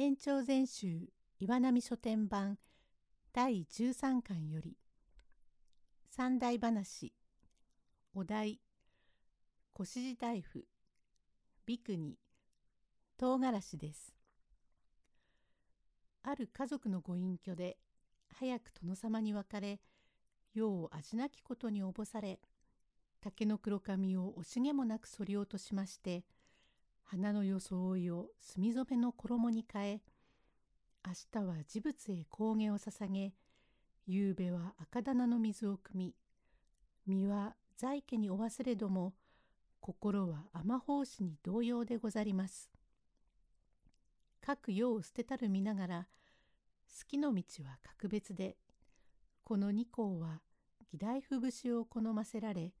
年長全集岩波書店版第13巻より三大話お題小指大夫ビクニ唐辛子です。ある家族のご隠居で早く殿様に別れ世を味なきことにおぼされ竹の黒髪を惜しげもなく剃り落としまして花の装いを墨染めの衣に変え明日は事物へ香下を捧げ夕べは赤棚の水を汲み身は在家にお忘れども心は雨法師に同様でござります。各世を捨てたる見ながら好きの道は格別でこの二校は義大夫節を好ませられ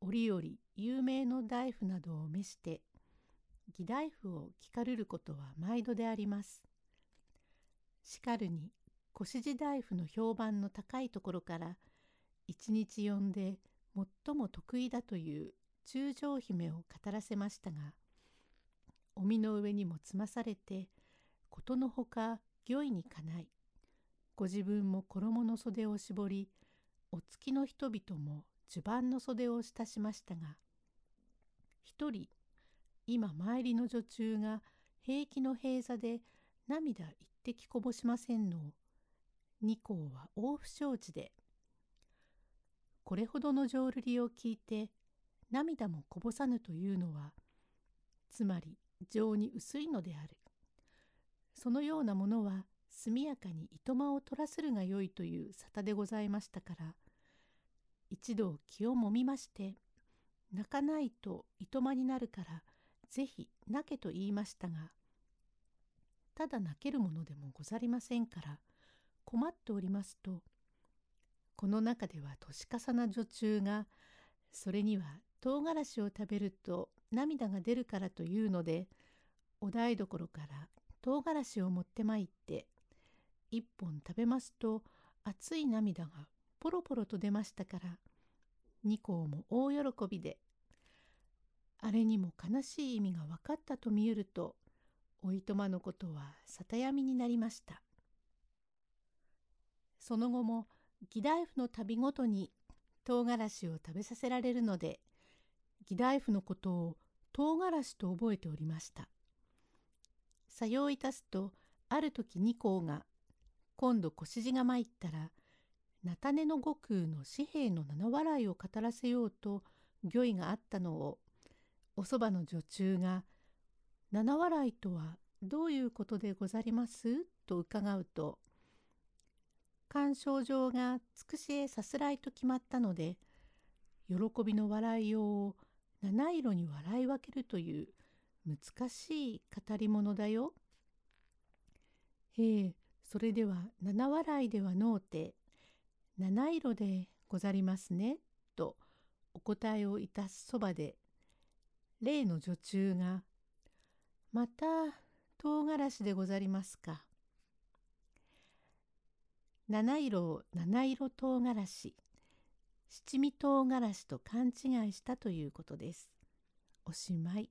折々有名の大夫などを召して義大夫を聞かるることは毎度であります。しかるに小指示大夫の評判の高いところから一日呼んで最も得意だという中将姫を語らせましたがお身の上にもつまされてことのほか御意にかないご自分も衣の袖を絞りお付きの人々も襦袢の袖を親しましたが一人今参りの女中が平気の閉座で涙一滴こぼしませんの二校は大不承知で。これほどの浄瑠璃を聞いて涙もこぼさぬというのはつまり情に薄いのである。そのようなものは速やかに糸間を取らせるがよいという沙汰でございましたから一度気をもみまして泣かないと糸間になるからぜひ泣けと言いましたがただ泣けるものでもござりませんから困っておりますとこの中では年重な女中がそれには唐辛子を食べると涙が出るからというのでお台所から唐辛子を持ってまいって一本食べますと熱い涙がポロポロと出ましたから二校も大喜びであれにも悲しい意味が分かったと見えるとおいとまのことは里闇になりました。その後も義大夫の旅ごとに唐辛子を食べさせられるので義大夫のことを唐辛子と覚えておりました。さよういたすとある時二校が今度小指が参ったら菜種の悟空の紙幣の七笑いを語らせようと御意があったのをおそばの女中が「七笑いとはどういうことでござります?」と伺うと鑑賞状がつくしへさすらいと決まったので喜びの笑いようを七色に笑い分けるという難しい語り物だよ。へえそれでは七笑いではのうて七色でござりますね？とお答えをいたすそばで例の女中が「また唐辛子でござりますか」七色七色唐辛子七味唐辛子と勘違いしたということです。おしまい。